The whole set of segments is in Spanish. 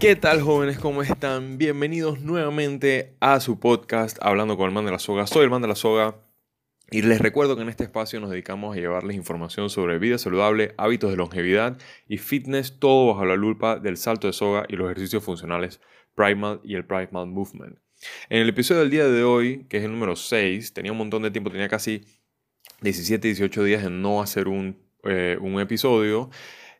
¿Qué tal jóvenes? ¿Cómo están? Bienvenidos nuevamente a su podcast Hablando con el man de la soga. Soy el man de la soga y les recuerdo que en este espacio nos dedicamos a llevarles información sobre vida saludable, hábitos de longevidad y fitness, todo bajo la lupa del salto de soga y los ejercicios funcionales Primal y el Primal Movement. En el episodio del día de hoy, que es el número 6, tenía un montón de tiempo, tenía casi 17, 18 días en no hacer un, eh, un episodio.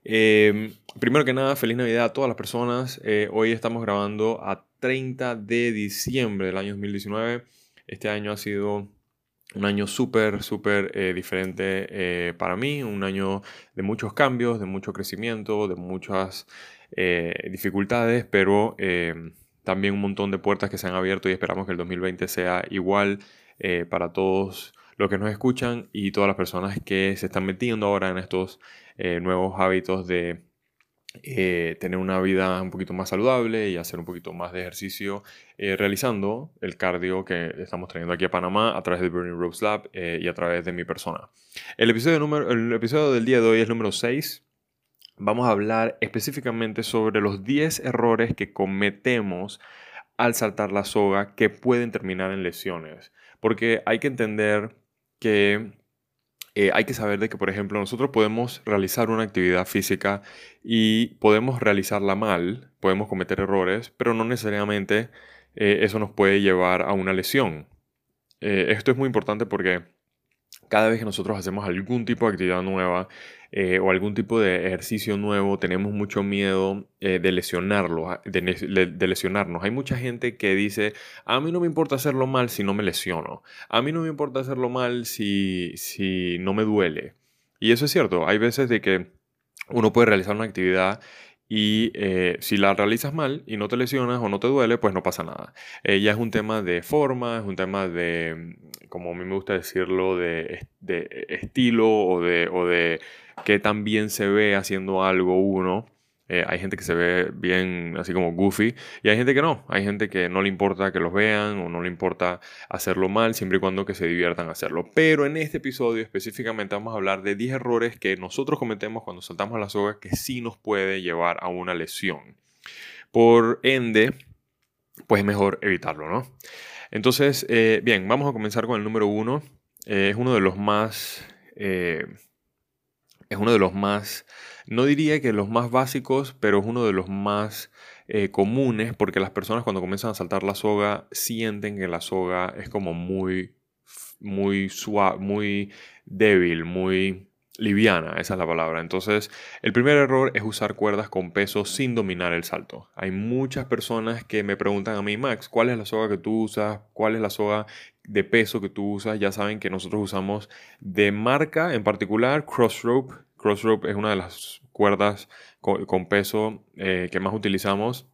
Em, primero que nada, feliz Navidad a todas las personas. Eh, hoy estamos grabando a 30 de diciembre del año 2019. Este año ha sido un año súper, súper eh, diferente eh, para mí, un año de muchos cambios, de mucho crecimiento, de muchas dificultades, pero también un montón de puertas que se han abierto y esperamos que el 2020 sea igual para todos los que nos escuchan y todas las personas que se están metiendo ahora en estos eh, nuevos hábitos de eh, tener una vida un poquito más saludable y hacer un poquito más de ejercicio eh, realizando el cardio que estamos trayendo aquí a Panamá a través de Burning Ropes Lab y a través de mi persona. El episodio, número, el episodio del día de hoy es número 6. Vamos a hablar específicamente sobre los 10 errores que cometemos al saltar la soga que pueden terminar en lesiones. Porque hay que entender que eh, hay que saber de que, por ejemplo, nosotros podemos realizar una actividad física y podemos realizarla mal, podemos cometer errores, pero no necesariamente eh, eso nos puede llevar a una lesión. Eh, esto es muy importante porque cada vez que nosotros hacemos algún tipo de actividad nueva eh, o algún tipo de ejercicio nuevo, tenemos mucho miedo eh, de, lesionarlo, de, lesionarnos. Hay mucha gente que dice, a mí no me importa hacerlo mal si no me lesiono. A mí no me importa hacerlo mal si, si no me duele. Y eso es cierto. Hay veces de que uno puede realizar una actividad y eh, si la realizas mal y no te lesionas o no te duele, pues no pasa nada. Eh, ya es un tema de forma, es un tema de, como a mí me gusta decirlo, de, de estilo o de, o de qué tan bien se ve haciendo algo uno. Eh, hay gente que se ve bien así como goofy y hay gente que no. Hay gente que no le importa que los vean o no le importa hacerlo mal siempre y cuando que se diviertan hacerlo. Pero en este episodio específicamente vamos a hablar de 10 errores que nosotros cometemos cuando saltamos la soga que sí nos puede llevar a una lesión. Por ende, pues es mejor evitarlo, ¿no? Entonces, eh, bien, vamos a comenzar con el número uno. Eh, es uno de los más... es uno de los más no diría que los más básicos, pero es uno de los más eh, comunes porque las personas cuando comienzan a saltar la soga sienten que la soga es como muy, muy suave, muy débil, muy liviana, esa es la palabra. Entonces, el primer error es usar cuerdas con peso sin dominar el salto. Hay muchas personas que me preguntan a mí, Max, ¿cuál es la soga que tú usas? ¿Cuál es la soga de peso que tú usas? Ya saben que nosotros usamos de marca en particular Crossrope Crossrope es una de las cuerdas con, peso eh, que más utilizamos.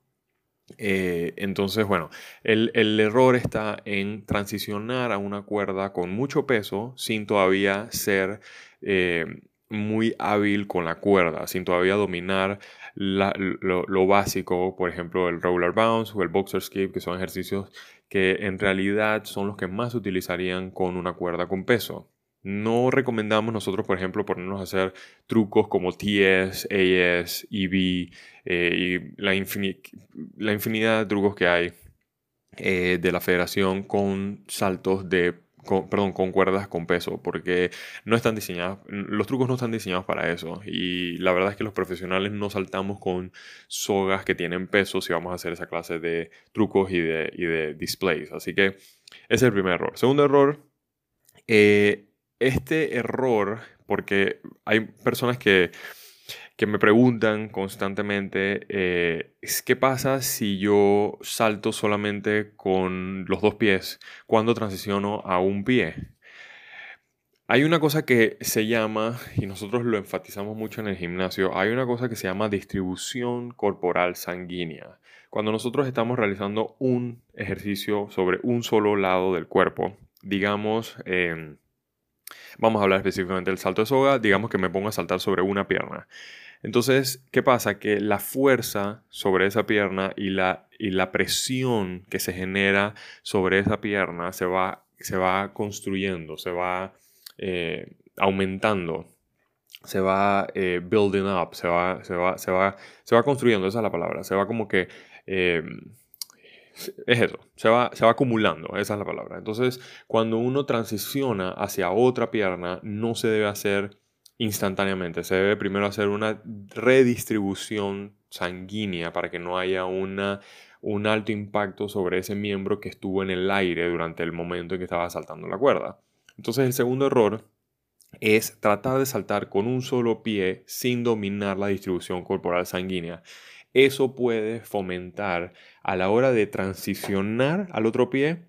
Eh, entonces, bueno, el, error está en transicionar a una cuerda con mucho peso sin todavía ser eh, muy hábil con la cuerda, sin todavía dominar lo, básico, por ejemplo, el roller bounce o el boxer skip, que son ejercicios que en realidad son los que más se utilizarían con una cuerda con peso. No recomendamos nosotros, por ejemplo, ponernos a hacer trucos como TS, AS, EV eh, y la, la, infinidad de trucos que hay eh, de la federación con saltos de, perdón, con cuerdas con peso, porque no están diseñados, los trucos no están diseñados para eso. Y la verdad es que los profesionales no saltamos con sogas que tienen peso si vamos a hacer esa clase de trucos y de, y de displays. Así que ese es el primer error. Segundo error, eh, este error, porque hay personas que, me preguntan constantemente, eh, ¿qué pasa si yo salto solamente con los dos pies cuando transiciono a un pie? Hay una cosa que se llama, y nosotros lo enfatizamos mucho en el gimnasio, hay una cosa que se llama distribución corporal sanguínea. Cuando nosotros estamos realizando un ejercicio sobre un solo lado del cuerpo, digamos, em, Vamos a hablar específicamente del salto de soga. Digamos que me pongo a saltar sobre una pierna. Entonces, ¿qué pasa? Que la fuerza sobre esa pierna y la, y la presión que se genera sobre esa pierna se va, se va construyendo, se va eh, aumentando se va eh, building up, se va, se, va, se, va, se va construyendo, esa es la palabra, se va como que... Eh, es eso, se va, se va acumulando, esa es la palabra. Entonces, cuando uno transiciona hacia otra pierna, no se debe hacer instantáneamente, se debe primero hacer una redistribución sanguínea para que no haya una, un alto impacto sobre ese miembro que estuvo en el aire durante el momento en que estaba saltando la cuerda. Entonces, el segundo error es tratar de saltar con un solo pie sin dominar la distribución corporal sanguínea. Eso puede fomentar a la hora de transicionar al otro pie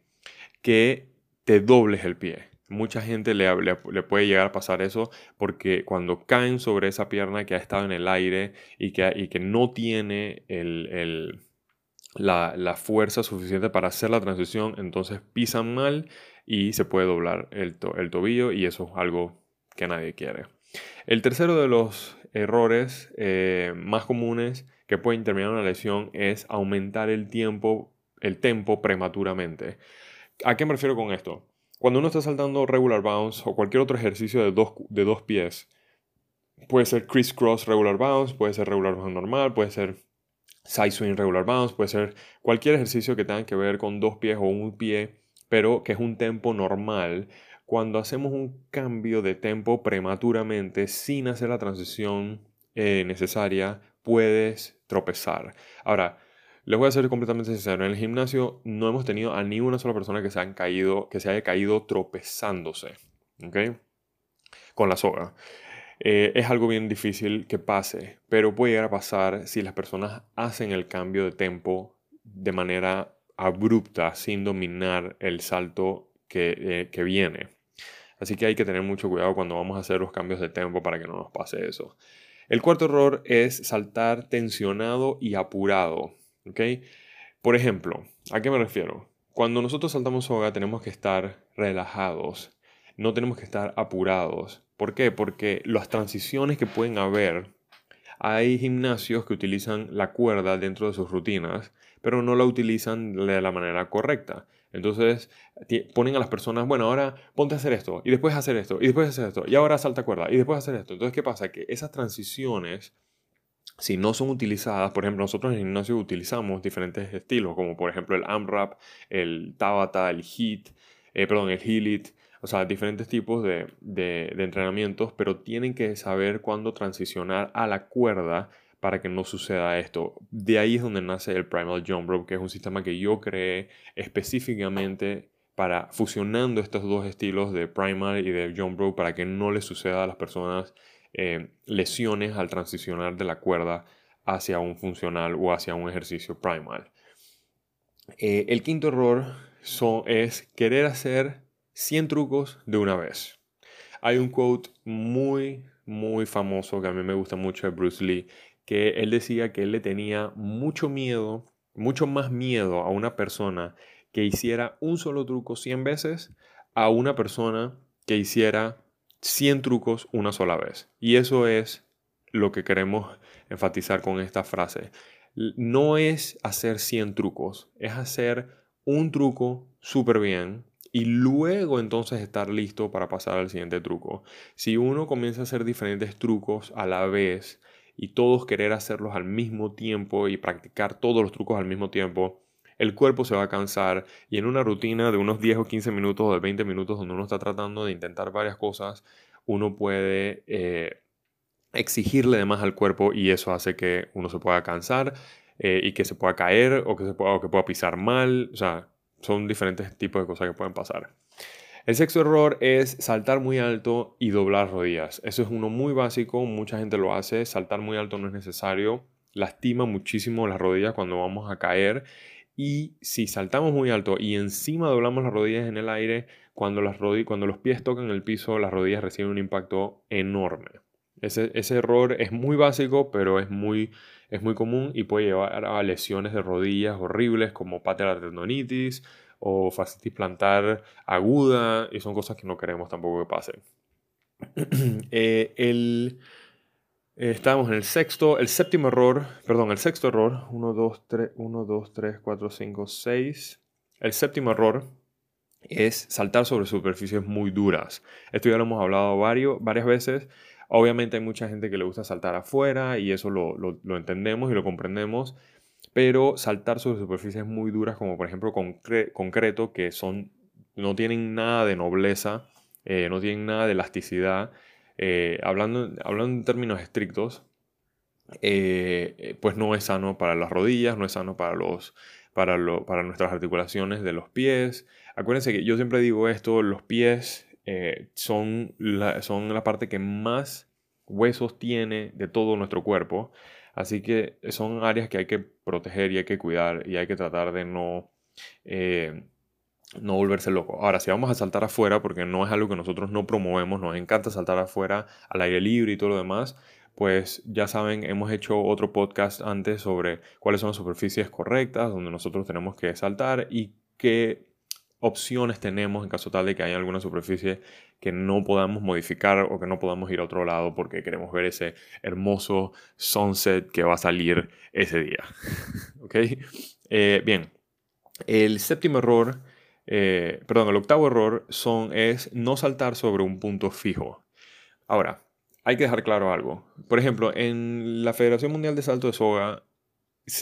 que te dobles el pie. Mucha gente le, le, puede llegar a pasar eso porque cuando caen sobre esa pierna que ha estado en el aire y que, y que no tiene el, la, la, fuerza suficiente para hacer la transición, entonces pisan mal y se puede doblar el, el tobillo y eso es algo que nadie quiere. El tercero de los errores eh, más comunes que pueden terminar una lesión es aumentar el tiempo, el tempo prematuramente. ¿A qué me refiero con esto? Cuando uno está saltando regular bounce o cualquier otro ejercicio de dos, de dos pies, puede ser crisscross regular bounce, puede ser regular bounce normal, puede ser side swing regular bounce, puede ser cualquier ejercicio que tenga que ver con dos pies o un pie, pero que es un tempo normal cuando hacemos un cambio de tempo prematuramente sin hacer la transición eh, necesaria, puedes tropezar. Ahora, les voy a ser completamente sincero, en el gimnasio no hemos tenido a ni una sola persona que se, han caído, que se haya caído tropezándose, Con la soga. Eh, es algo bien difícil que pase, pero puede llegar a pasar si las personas hacen el cambio de tempo de manera abrupta, sin dominar el salto que, eh, que viene. Así que hay que tener mucho cuidado cuando vamos a hacer los cambios de tempo para que no nos pase eso. El cuarto error es saltar tensionado y apurado. Por ejemplo, ¿a qué me refiero? Cuando nosotros saltamos soga tenemos que estar relajados, no tenemos que estar apurados. ¿Por qué? Porque las transiciones que pueden haber, hay gimnasios que utilizan la cuerda dentro de sus rutinas, pero no la utilizan de la manera correcta. Entonces ponen a las personas, bueno, ahora ponte a hacer esto, y después hacer esto, y después hacer esto, y ahora salta cuerda, y después hacer esto. Entonces, ¿qué pasa? Que esas transiciones, si no son utilizadas, por ejemplo, nosotros en el gimnasio utilizamos diferentes estilos, como por ejemplo el AMRAP, el Tabata, el HIT, eh, perdón, el HILIT, o sea, diferentes tipos de, de entrenamientos, pero tienen que saber cuándo transicionar a la cuerda para que no suceda esto. De ahí es donde nace el Primal Jump Rope, que es un sistema que yo creé específicamente para fusionando estos dos estilos de Primal y de Jump Rope para que no le suceda a las personas eh, lesiones al transicionar de la cuerda hacia un funcional o hacia un ejercicio primal. Eh, el quinto error es querer hacer 100 trucos de una vez. Hay un quote muy, muy famoso que a mí me gusta mucho de Bruce Lee, que él decía que él le tenía mucho miedo, mucho más miedo a una persona que hiciera un solo truco 100 veces a una persona que hiciera 100 trucos una sola vez. Y eso es lo que queremos enfatizar con esta frase. No es hacer 100 trucos, es hacer un truco súper bien y luego entonces estar listo para pasar al siguiente truco. Si uno comienza a hacer diferentes trucos a la vez, y todos querer hacerlos al mismo tiempo y practicar todos los trucos al mismo tiempo, el cuerpo se va a cansar y en una rutina de unos 10 o 15 minutos o de 20 minutos donde uno está tratando de intentar varias cosas, uno puede eh, exigirle de más al cuerpo y eso hace que uno se pueda cansar eh, y que se pueda caer o que, se pueda, o que pueda pisar mal. O sea, son diferentes tipos de cosas que pueden pasar. El sexto error es saltar muy alto y doblar rodillas. Eso es uno muy básico, mucha gente lo hace, saltar muy alto no es necesario, lastima muchísimo las rodillas cuando vamos a caer y si saltamos muy alto y encima doblamos las rodillas en el aire, cuando, las cuando los pies tocan el piso, las rodillas reciben un impacto enorme. Ese, error es muy básico, pero es muy, es muy común y puede llevar a lesiones de rodillas horribles como patelar tendonitis, o fascitis plantar aguda y son cosas que no queremos tampoco que pasen. eh, el, eh, estamos en el sexto, el séptimo error, perdón, el sexto error, 1, 2, 3, 1, 2, 3, 4, 5, 6. El séptimo error es saltar sobre superficies muy duras. Esto ya lo hemos hablado varios, varias veces. Obviamente hay mucha gente que le gusta saltar afuera y eso lo, entendemos y lo comprendemos, pero saltar sobre superficies muy duras como por ejemplo concreto, que son, no tienen nada de nobleza, eh, no tienen nada de elasticidad, eh, hablando, hablando en términos estrictos, eh, pues no es sano para las rodillas, no es sano para, los, para, para nuestras articulaciones de los pies. Acuérdense que yo siempre digo esto, los pies eh, son, la, son la parte que más huesos tiene de todo nuestro cuerpo. Así que son áreas que hay que proteger y hay que cuidar y hay que tratar de no, no volverse loco. Ahora, si vamos a saltar afuera, porque no es algo que nosotros no promovemos, nos encanta saltar afuera al aire libre y todo lo demás, pues ya saben, hemos hecho otro podcast antes sobre cuáles son las superficies correctas donde nosotros tenemos que saltar y qué opciones tenemos en caso tal de que haya alguna superficie que no podamos modificar o que no podamos ir a otro lado porque queremos ver ese hermoso sunset que va a salir ese día. ¿Ok? Eh, bien, el séptimo error, eh, perdón, el octavo error son, es no saltar sobre un punto fijo. Ahora, hay que dejar claro algo. Por ejemplo, en la Federación Mundial de Salto de Soga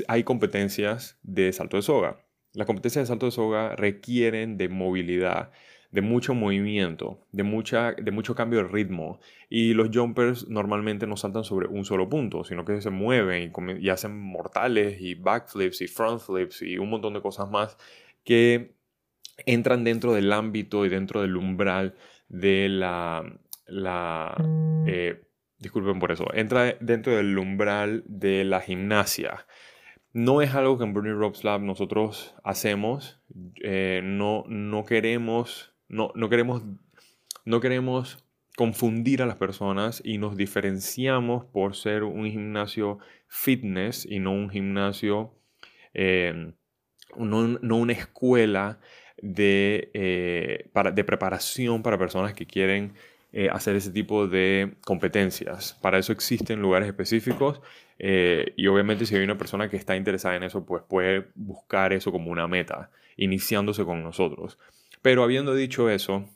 hay competencias de salto de soga. Las competencias de salto de soga requieren de movilidad, de mucho movimiento, de, mucha, de mucho cambio de ritmo. Y los jumpers normalmente no saltan sobre un solo punto, sino que se mueven y, y hacen mortales y backflips y front flips y un montón de cosas más que entran dentro del ámbito y dentro del umbral de la, la... Mm. Eh, disculpen por eso, entra dentro del umbral de la gimnasia. No es algo que en Bernie Ropes Lab nosotros hacemos. Eh, no, no queremos, no, no queremos, no queremos confundir a las personas y nos diferenciamos por ser un gimnasio fitness y no un gimnasio, eh, no, una escuela de, para, de preparación para personas que quieren eh, hacer ese tipo de competencias. Para eso existen lugares específicos eh, y obviamente si hay una persona que está interesada en eso, pues puede buscar eso como una meta, iniciándose con nosotros. Pero habiendo dicho eso,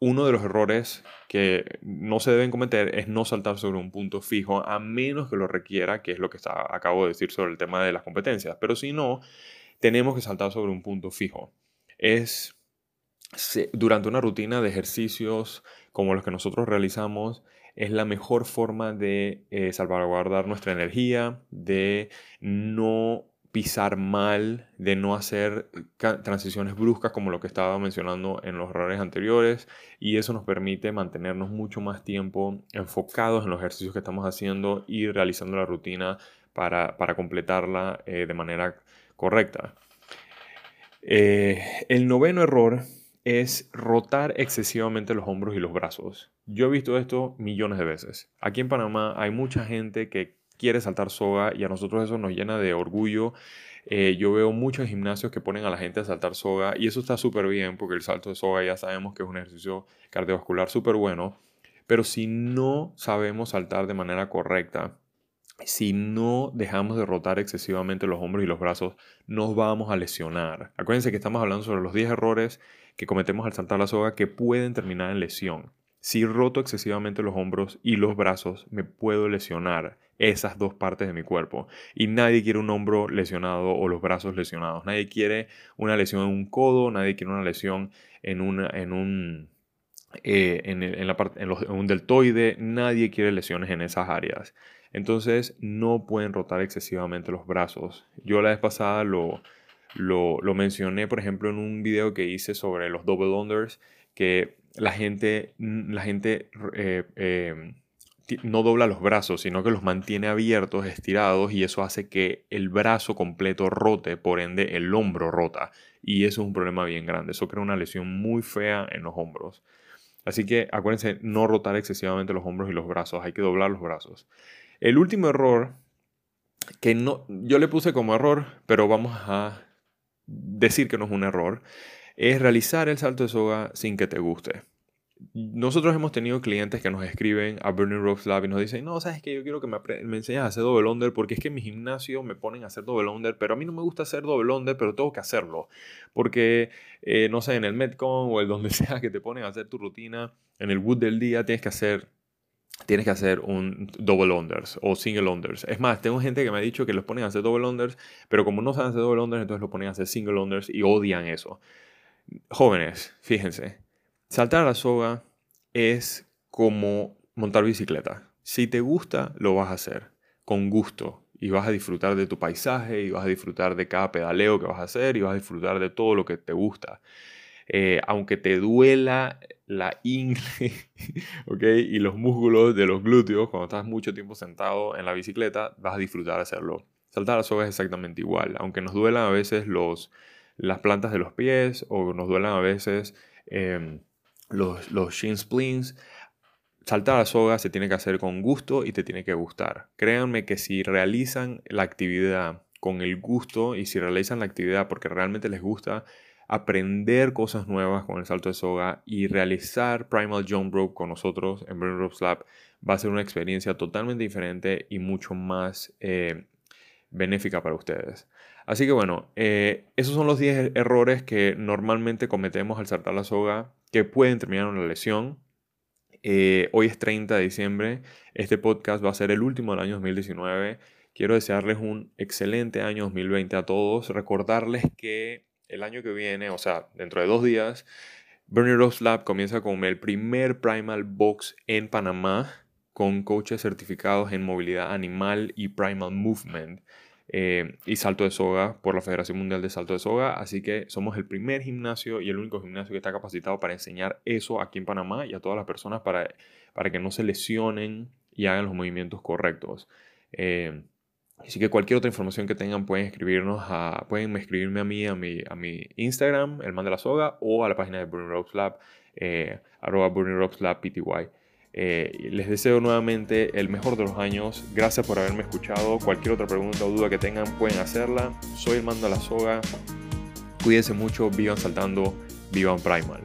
uno de los errores que no se deben cometer es no saltar sobre un punto fijo a menos que lo requiera, que es lo que está, acabo de decir sobre el tema de las competencias. Pero si no, tenemos que saltar sobre un punto fijo. Es durante una rutina de ejercicios como los que nosotros realizamos, es la mejor forma de eh, salvaguardar nuestra energía, de no pisar mal, de no hacer transiciones bruscas como lo que estaba mencionando en los errores anteriores y eso nos permite mantenernos mucho más tiempo enfocados en los ejercicios que estamos haciendo y realizando la rutina para, completarla eh, de manera correcta. Eh, el noveno error es rotar excesivamente los hombros y los brazos. Yo he visto esto millones de veces. Aquí en Panamá hay mucha gente que quiere saltar soga y a nosotros eso nos llena de orgullo. Eh, yo veo muchos gimnasios que ponen a la gente a saltar soga y eso está súper bien porque el salto de soga ya sabemos que es un ejercicio cardiovascular súper bueno. Pero si no sabemos saltar de manera correcta, si no dejamos de rotar excesivamente los hombros y los brazos, nos vamos a lesionar. Acuérdense que estamos hablando sobre los 10 errores que cometemos al saltar la soga que pueden terminar en lesión. Si roto excesivamente los hombros y los brazos, me puedo lesionar esas dos partes de mi cuerpo. Y nadie quiere un hombro lesionado o los brazos lesionados. Nadie quiere una lesión en un codo, nadie quiere una lesión en, un eh, un deltoide, nadie quiere lesiones en esas áreas. Entonces no pueden rotar excesivamente los brazos. Yo la vez pasada lo, lo, mencioné, por ejemplo, en un video que hice sobre los double unders, que la gente, la gente eh, em, no dobla los brazos, sino que los mantiene abiertos, estirados, y eso hace que el brazo completo rote, por ende el hombro rota. Y eso es un problema bien grande. Eso crea una lesión muy fea en los hombros. Así que acuérdense, no rotar excesivamente los hombros y los brazos, hay que doblar los brazos. El último error, que no, yo le puse como error, pero vamos a decir que no es un error, es realizar el salto de soga sin que te guste nosotros hemos tenido clientes que nos escriben a Burning Ropes Lab y nos dicen, no, sabes que yo quiero que me, me enseñes a hacer double under porque es que en mi gimnasio me ponen a hacer double under, pero a mí no me gusta hacer double under, pero tengo que hacerlo. Porque, eh, no sé, en el Metcon o el donde sea que te ponen a hacer tu rutina, en el Wood del día tienes que hacer tienes que hacer un double unders o single unders. Es más, tengo gente que me ha dicho que los ponen a hacer double unders, pero como no saben hacer double unders, entonces lo ponen a hacer single unders y odian eso. Jóvenes, fíjense, saltar a la soga es como montar bicicleta. Si te gusta, lo vas a hacer con gusto y vas a disfrutar de tu paisaje y vas a disfrutar de cada pedaleo que vas a hacer y vas a disfrutar de todo lo que te gusta. Eh, aunque te duela la ingle y los músculos de los glúteos cuando estás mucho tiempo sentado en la bicicleta, vas a disfrutar hacerlo. Saltar a soga es exactamente igual, aunque nos duelan a veces los, las plantas de los pies o nos duelan a veces em, los, los shin splints, saltar a soga se tiene que hacer con gusto y te tiene que gustar. Créanme que si realizan la actividad con el gusto y si realizan la actividad porque realmente les gusta, aprender cosas nuevas con el salto de soga y realizar Primal Jump Rope con nosotros en Burning Rope Slap va a ser una experiencia totalmente diferente y mucho más eh, benéfica para ustedes. Así que bueno, eh, esos son los 10 errores que normalmente cometemos al saltar la soga que pueden terminar en una lesión. Eh, hoy es 30 de diciembre, este podcast va a ser el último del año 2019. Quiero desearles un excelente año 2020 a todos, recordarles que el año que viene, o sea, dentro de dos días, Bernie Rose Lab comienza con el primer Primal Box en Panamá con coaches certificados en movilidad animal y Primal Movement eh, y salto de soga por la Federación Mundial de Salto de Soga. Así que somos el primer gimnasio y el único gimnasio que está capacitado para enseñar eso aquí en Panamá y a todas las personas para, para que no se lesionen y hagan los movimientos correctos. Eh, Así que cualquier otra información que tengan pueden escribirnos a, pueden escribirme a mí, a mi, a mi Instagram, el man de la soga, o a la página de Burning Ropes Lab, eh, arroba Burning Lab PTY. Eh, les deseo nuevamente el mejor de los años. Gracias por haberme escuchado. Cualquier otra pregunta o duda que tengan pueden hacerla. Soy el mando de la soga. Cuídense mucho, vivan saltando, vivan primal.